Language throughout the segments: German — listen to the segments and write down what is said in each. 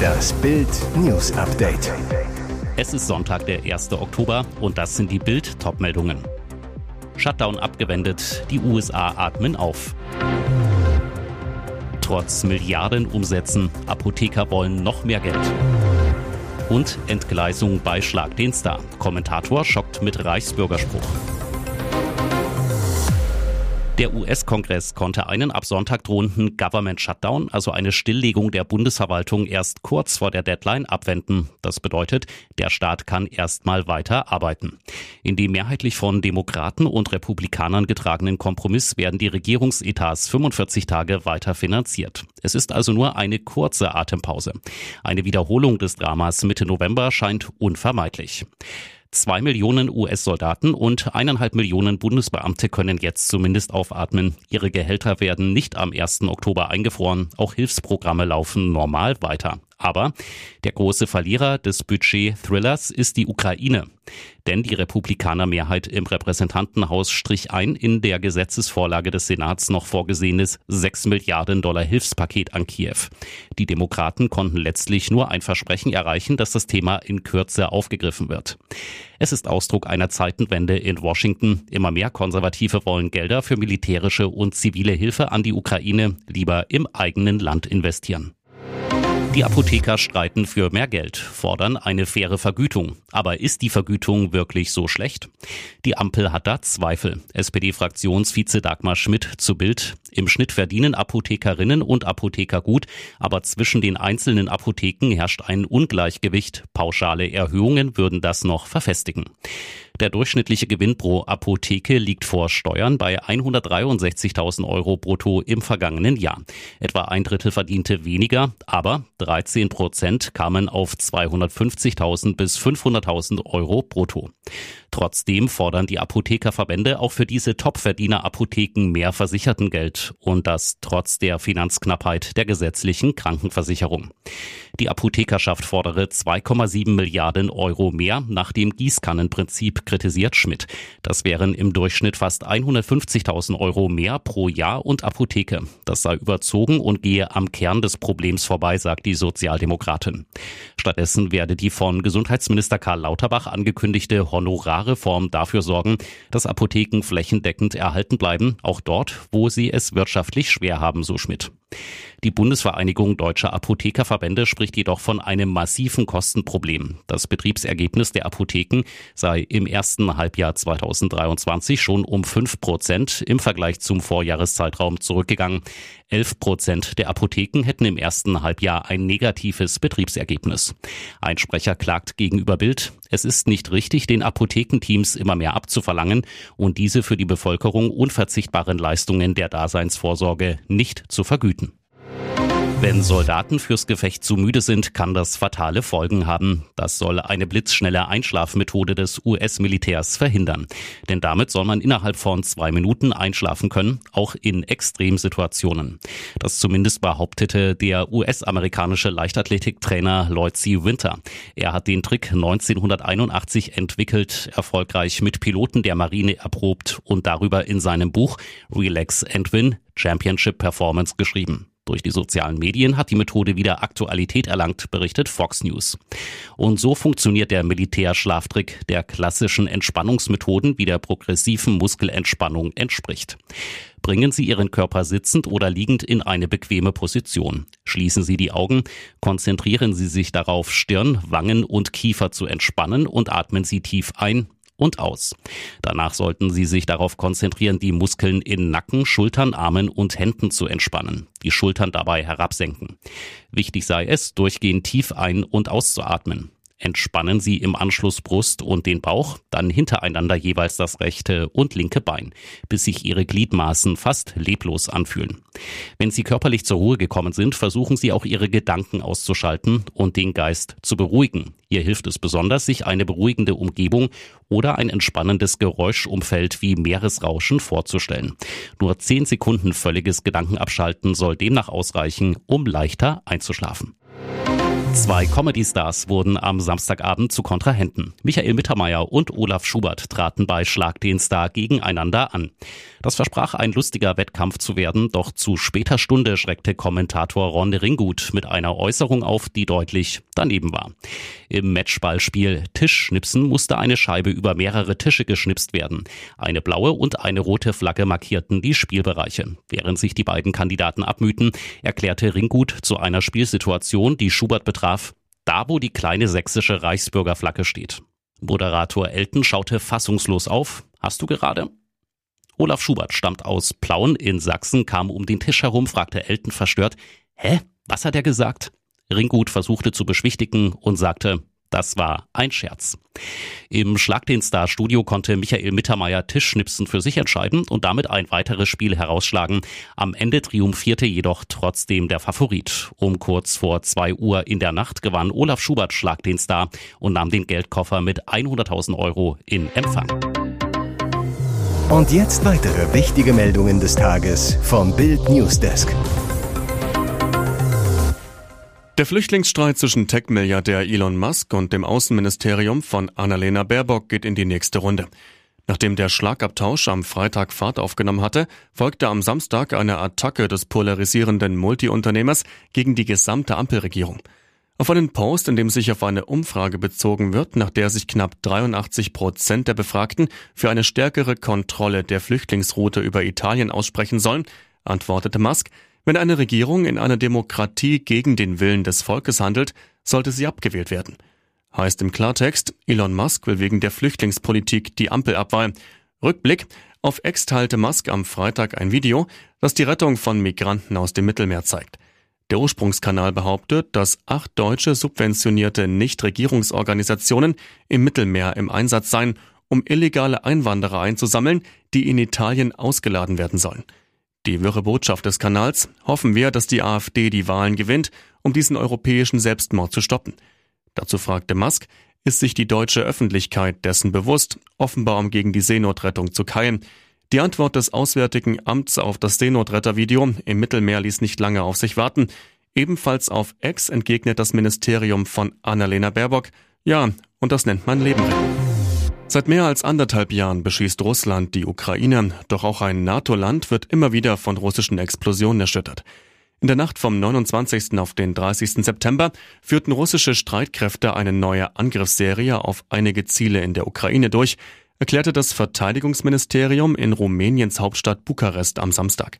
Das Bild News Update. Es ist Sonntag, der 1. Oktober und das sind die Bild Topmeldungen. Shutdown abgewendet, die USA atmen auf. Trotz Milliardenumsätzen, Apotheker wollen noch mehr Geld. Und Entgleisung bei Schlag den Star. Kommentator schockt mit Reichsbürgerspruch. Der US-Kongress konnte einen ab Sonntag drohenden Government Shutdown, also eine Stilllegung der Bundesverwaltung, erst kurz vor der Deadline abwenden. Das bedeutet, der Staat kann erstmal weiter arbeiten. In dem mehrheitlich von Demokraten und Republikanern getragenen Kompromiss werden die Regierungsetats 45 Tage weiter finanziert. Es ist also nur eine kurze Atempause. Eine Wiederholung des Dramas Mitte November scheint unvermeidlich. Zwei Millionen US-Soldaten und eineinhalb Millionen Bundesbeamte können jetzt zumindest aufatmen. Ihre Gehälter werden nicht am 1. Oktober eingefroren. Auch Hilfsprogramme laufen normal weiter. Aber der große Verlierer des Budget-Thrillers ist die Ukraine. Denn die Republikanermehrheit im Repräsentantenhaus strich ein in der Gesetzesvorlage des Senats noch vorgesehenes 6 Milliarden Dollar Hilfspaket an Kiew. Die Demokraten konnten letztlich nur ein Versprechen erreichen, dass das Thema in Kürze aufgegriffen wird. Es ist Ausdruck einer Zeitenwende in Washington. Immer mehr Konservative wollen Gelder für militärische und zivile Hilfe an die Ukraine lieber im eigenen Land investieren. Die Apotheker streiten für mehr Geld, fordern eine faire Vergütung. Aber ist die Vergütung wirklich so schlecht? Die Ampel hat da Zweifel. SPD-Fraktionsvize Dagmar Schmidt zu Bild. Im Schnitt verdienen Apothekerinnen und Apotheker gut, aber zwischen den einzelnen Apotheken herrscht ein Ungleichgewicht. Pauschale Erhöhungen würden das noch verfestigen. Der durchschnittliche Gewinn pro Apotheke liegt vor Steuern bei 163.000 Euro brutto im vergangenen Jahr. Etwa ein Drittel verdiente weniger, aber 13 Prozent kamen auf 250.000 bis 500.000 Euro brutto. Trotzdem fordern die Apothekerverbände auch für diese Topverdiener-Apotheken mehr Versichertengeld und das trotz der Finanzknappheit der gesetzlichen Krankenversicherung. Die Apothekerschaft fordere 2,7 Milliarden Euro mehr nach dem Gießkannenprinzip, kritisiert Schmidt. Das wären im Durchschnitt fast 150.000 Euro mehr pro Jahr und Apotheke. Das sei überzogen und gehe am Kern des Problems vorbei, sagt die Sozialdemokratin. Stattdessen werde die von Gesundheitsminister Karl Lauterbach angekündigte Honorarreform dafür sorgen, dass Apotheken flächendeckend erhalten bleiben, auch dort, wo sie es wirtschaftlich schwer haben, so Schmidt. Die Bundesvereinigung Deutscher Apothekerverbände spricht jedoch von einem massiven Kostenproblem. Das Betriebsergebnis der Apotheken sei im ersten Halbjahr 2023 schon um fünf Prozent im Vergleich zum Vorjahreszeitraum zurückgegangen. Elf Prozent der Apotheken hätten im ersten Halbjahr ein negatives Betriebsergebnis. Ein Sprecher klagt gegenüber Bild, es ist nicht richtig, den Apothekenteams immer mehr abzuverlangen und diese für die Bevölkerung unverzichtbaren Leistungen der Daseinsvorsorge nicht zu vergüten. Wenn Soldaten fürs Gefecht zu müde sind, kann das fatale Folgen haben. Das soll eine blitzschnelle Einschlafmethode des US-Militärs verhindern. Denn damit soll man innerhalb von zwei Minuten einschlafen können, auch in Extremsituationen. Das zumindest behauptete der US-amerikanische Leichtathletiktrainer Lloyd C. Winter. Er hat den Trick 1981 entwickelt, erfolgreich mit Piloten der Marine erprobt und darüber in seinem Buch Relax and Win Championship Performance geschrieben. Durch die sozialen Medien hat die Methode wieder Aktualität erlangt, berichtet Fox News. Und so funktioniert der Militärschlaftrick der klassischen Entspannungsmethoden wie der progressiven Muskelentspannung entspricht. Bringen Sie Ihren Körper sitzend oder liegend in eine bequeme Position. Schließen Sie die Augen, konzentrieren Sie sich darauf, Stirn, Wangen und Kiefer zu entspannen und atmen Sie tief ein und aus. Danach sollten Sie sich darauf konzentrieren, die Muskeln in Nacken, Schultern, Armen und Händen zu entspannen. Die Schultern dabei herabsenken. Wichtig sei es, durchgehend tief ein- und auszuatmen. Entspannen Sie im Anschluss Brust und den Bauch, dann hintereinander jeweils das rechte und linke Bein, bis sich Ihre Gliedmaßen fast leblos anfühlen. Wenn Sie körperlich zur Ruhe gekommen sind, versuchen Sie auch Ihre Gedanken auszuschalten und den Geist zu beruhigen. Hier hilft es besonders, sich eine beruhigende Umgebung oder ein entspannendes Geräuschumfeld wie Meeresrauschen vorzustellen. Nur zehn Sekunden völliges Gedankenabschalten soll demnach ausreichen, um leichter einzuschlafen. Zwei Comedy-Stars wurden am Samstagabend zu Kontrahenten. Michael Mittermeier und Olaf Schubert traten bei Schlag den Star gegeneinander an. Das versprach ein lustiger Wettkampf zu werden, doch zu später Stunde schreckte Kommentator Ron Ringgut mit einer Äußerung auf, die deutlich daneben war. Im Matchballspiel Tischschnipsen musste eine Scheibe über mehrere Tische geschnipst werden. Eine blaue und eine rote Flagge markierten die Spielbereiche. Während sich die beiden Kandidaten abmühten, erklärte Ringgut zu einer Spielsituation, die Schubert betraf, da wo die kleine sächsische Reichsbürgerflagge steht. Moderator Elton schaute fassungslos auf. Hast du gerade? Olaf Schubert stammt aus Plauen in Sachsen, kam um den Tisch herum, fragte Elton verstört, Hä? Was hat er gesagt? Ringgut versuchte zu beschwichtigen und sagte, das war ein Scherz. Im Schlag den Star Studio konnte Michael Mittermeier Tischschnipsen für sich entscheiden und damit ein weiteres Spiel herausschlagen. Am Ende triumphierte jedoch trotzdem der Favorit. Um kurz vor zwei Uhr in der Nacht gewann Olaf Schubert Schlag den Star und nahm den Geldkoffer mit 100.000 Euro in Empfang. Und jetzt weitere wichtige Meldungen des Tages vom Bild Newsdesk. Der Flüchtlingsstreit zwischen Tech-Milliardär Elon Musk und dem Außenministerium von Annalena Baerbock geht in die nächste Runde. Nachdem der Schlagabtausch am Freitag Fahrt aufgenommen hatte, folgte am Samstag eine Attacke des polarisierenden Multiunternehmers gegen die gesamte Ampelregierung. Auf einen Post, in dem sich auf eine Umfrage bezogen wird, nach der sich knapp 83 Prozent der Befragten für eine stärkere Kontrolle der Flüchtlingsroute über Italien aussprechen sollen, antwortete Musk, wenn eine Regierung in einer Demokratie gegen den Willen des Volkes handelt, sollte sie abgewählt werden. Heißt im Klartext, Elon Musk will wegen der Flüchtlingspolitik die Ampel abweihen. Rückblick, auf Ex teilte Musk am Freitag ein Video, das die Rettung von Migranten aus dem Mittelmeer zeigt. Der Ursprungskanal behauptet, dass acht deutsche subventionierte Nichtregierungsorganisationen im Mittelmeer im Einsatz seien, um illegale Einwanderer einzusammeln, die in Italien ausgeladen werden sollen. Die wirre Botschaft des Kanals hoffen wir, dass die AfD die Wahlen gewinnt, um diesen europäischen Selbstmord zu stoppen. Dazu fragte Musk, ist sich die deutsche Öffentlichkeit dessen bewusst, offenbar um gegen die Seenotrettung zu keilen. Die Antwort des Auswärtigen Amts auf das Seenotrettervideo im Mittelmeer ließ nicht lange auf sich warten. Ebenfalls auf Ex entgegnet das Ministerium von Annalena Baerbock, ja, und das nennt man Leben. Seit mehr als anderthalb Jahren beschießt Russland die Ukraine, doch auch ein NATO-Land wird immer wieder von russischen Explosionen erschüttert. In der Nacht vom 29. auf den 30. September führten russische Streitkräfte eine neue Angriffsserie auf einige Ziele in der Ukraine durch, erklärte das Verteidigungsministerium in Rumäniens Hauptstadt Bukarest am Samstag.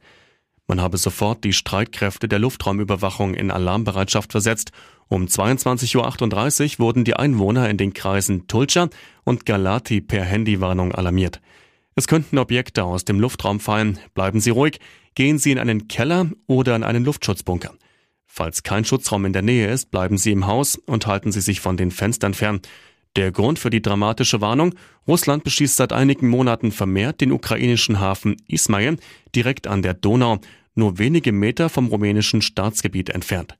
Man habe sofort die Streitkräfte der Luftraumüberwachung in Alarmbereitschaft versetzt. Um 22.38 Uhr wurden die Einwohner in den Kreisen Tulcha und Galati per Handywarnung alarmiert. Es könnten Objekte aus dem Luftraum fallen. Bleiben Sie ruhig. Gehen Sie in einen Keller oder in einen Luftschutzbunker. Falls kein Schutzraum in der Nähe ist, bleiben Sie im Haus und halten Sie sich von den Fenstern fern. Der Grund für die dramatische Warnung? Russland beschießt seit einigen Monaten vermehrt den ukrainischen Hafen Ismail direkt an der Donau nur wenige Meter vom rumänischen Staatsgebiet entfernt.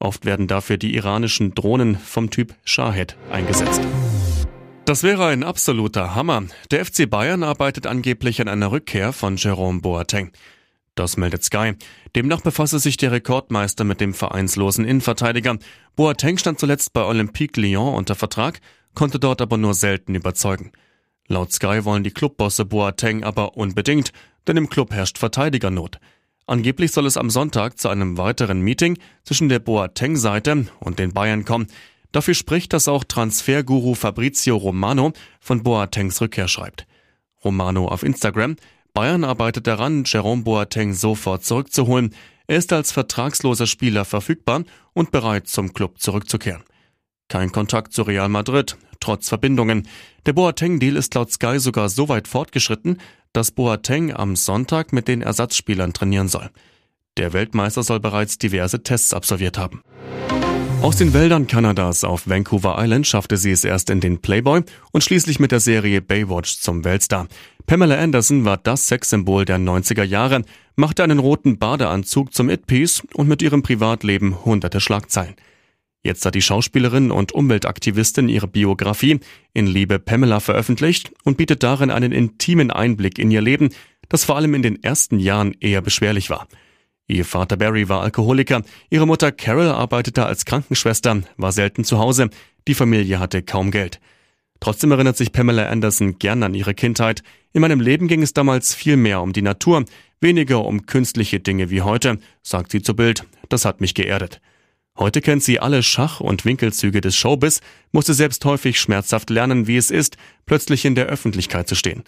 Oft werden dafür die iranischen Drohnen vom Typ Shahed eingesetzt. Das wäre ein absoluter Hammer. Der FC Bayern arbeitet angeblich an einer Rückkehr von Jerome Boateng. Das meldet Sky. Demnach befasse sich der Rekordmeister mit dem vereinslosen Innenverteidiger. Boateng stand zuletzt bei Olympique Lyon unter Vertrag, konnte dort aber nur selten überzeugen. Laut Sky wollen die Clubbosse Boateng aber unbedingt, denn im Club herrscht Verteidigernot. Angeblich soll es am Sonntag zu einem weiteren Meeting zwischen der Boateng-Seite und den Bayern kommen. Dafür spricht, dass auch Transferguru Fabrizio Romano von Boatengs Rückkehr schreibt. Romano auf Instagram. Bayern arbeitet daran, Jerome Boateng sofort zurückzuholen. Er ist als vertragsloser Spieler verfügbar und bereit, zum Club zurückzukehren. Kein Kontakt zu Real Madrid, trotz Verbindungen. Der Boateng-Deal ist laut Sky sogar so weit fortgeschritten, dass Boateng am Sonntag mit den Ersatzspielern trainieren soll. Der Weltmeister soll bereits diverse Tests absolviert haben. Aus den Wäldern Kanadas auf Vancouver Island schaffte sie es erst in den Playboy und schließlich mit der Serie Baywatch zum Weltstar. Pamela Anderson war das Sexsymbol der 90er Jahre, machte einen roten Badeanzug zum It-Piece und mit ihrem Privatleben hunderte Schlagzeilen. Jetzt hat die Schauspielerin und Umweltaktivistin ihre Biografie in Liebe Pamela veröffentlicht und bietet darin einen intimen Einblick in ihr Leben, das vor allem in den ersten Jahren eher beschwerlich war. Ihr Vater Barry war Alkoholiker, ihre Mutter Carol arbeitete als Krankenschwester, war selten zu Hause, die Familie hatte kaum Geld. Trotzdem erinnert sich Pamela Anderson gern an ihre Kindheit. In meinem Leben ging es damals viel mehr um die Natur, weniger um künstliche Dinge wie heute, sagt sie zu Bild. Das hat mich geerdet. Heute kennt sie alle Schach- und Winkelzüge des Showbiz, musste selbst häufig schmerzhaft lernen, wie es ist, plötzlich in der Öffentlichkeit zu stehen.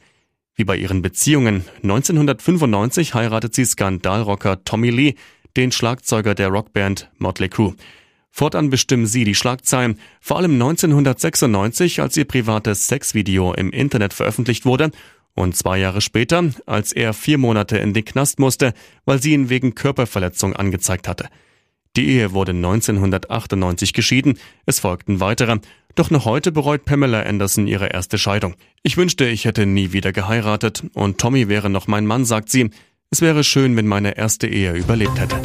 Wie bei ihren Beziehungen. 1995 heiratet sie Skandalrocker Tommy Lee, den Schlagzeuger der Rockband Motley Crue. Fortan bestimmen sie die Schlagzeilen, vor allem 1996, als ihr privates Sexvideo im Internet veröffentlicht wurde und zwei Jahre später, als er vier Monate in den Knast musste, weil sie ihn wegen Körperverletzung angezeigt hatte. Die Ehe wurde 1998 geschieden, es folgten weitere, doch noch heute bereut Pamela Anderson ihre erste Scheidung. Ich wünschte, ich hätte nie wieder geheiratet und Tommy wäre noch mein Mann, sagt sie. Es wäre schön, wenn meine erste Ehe überlebt hätte.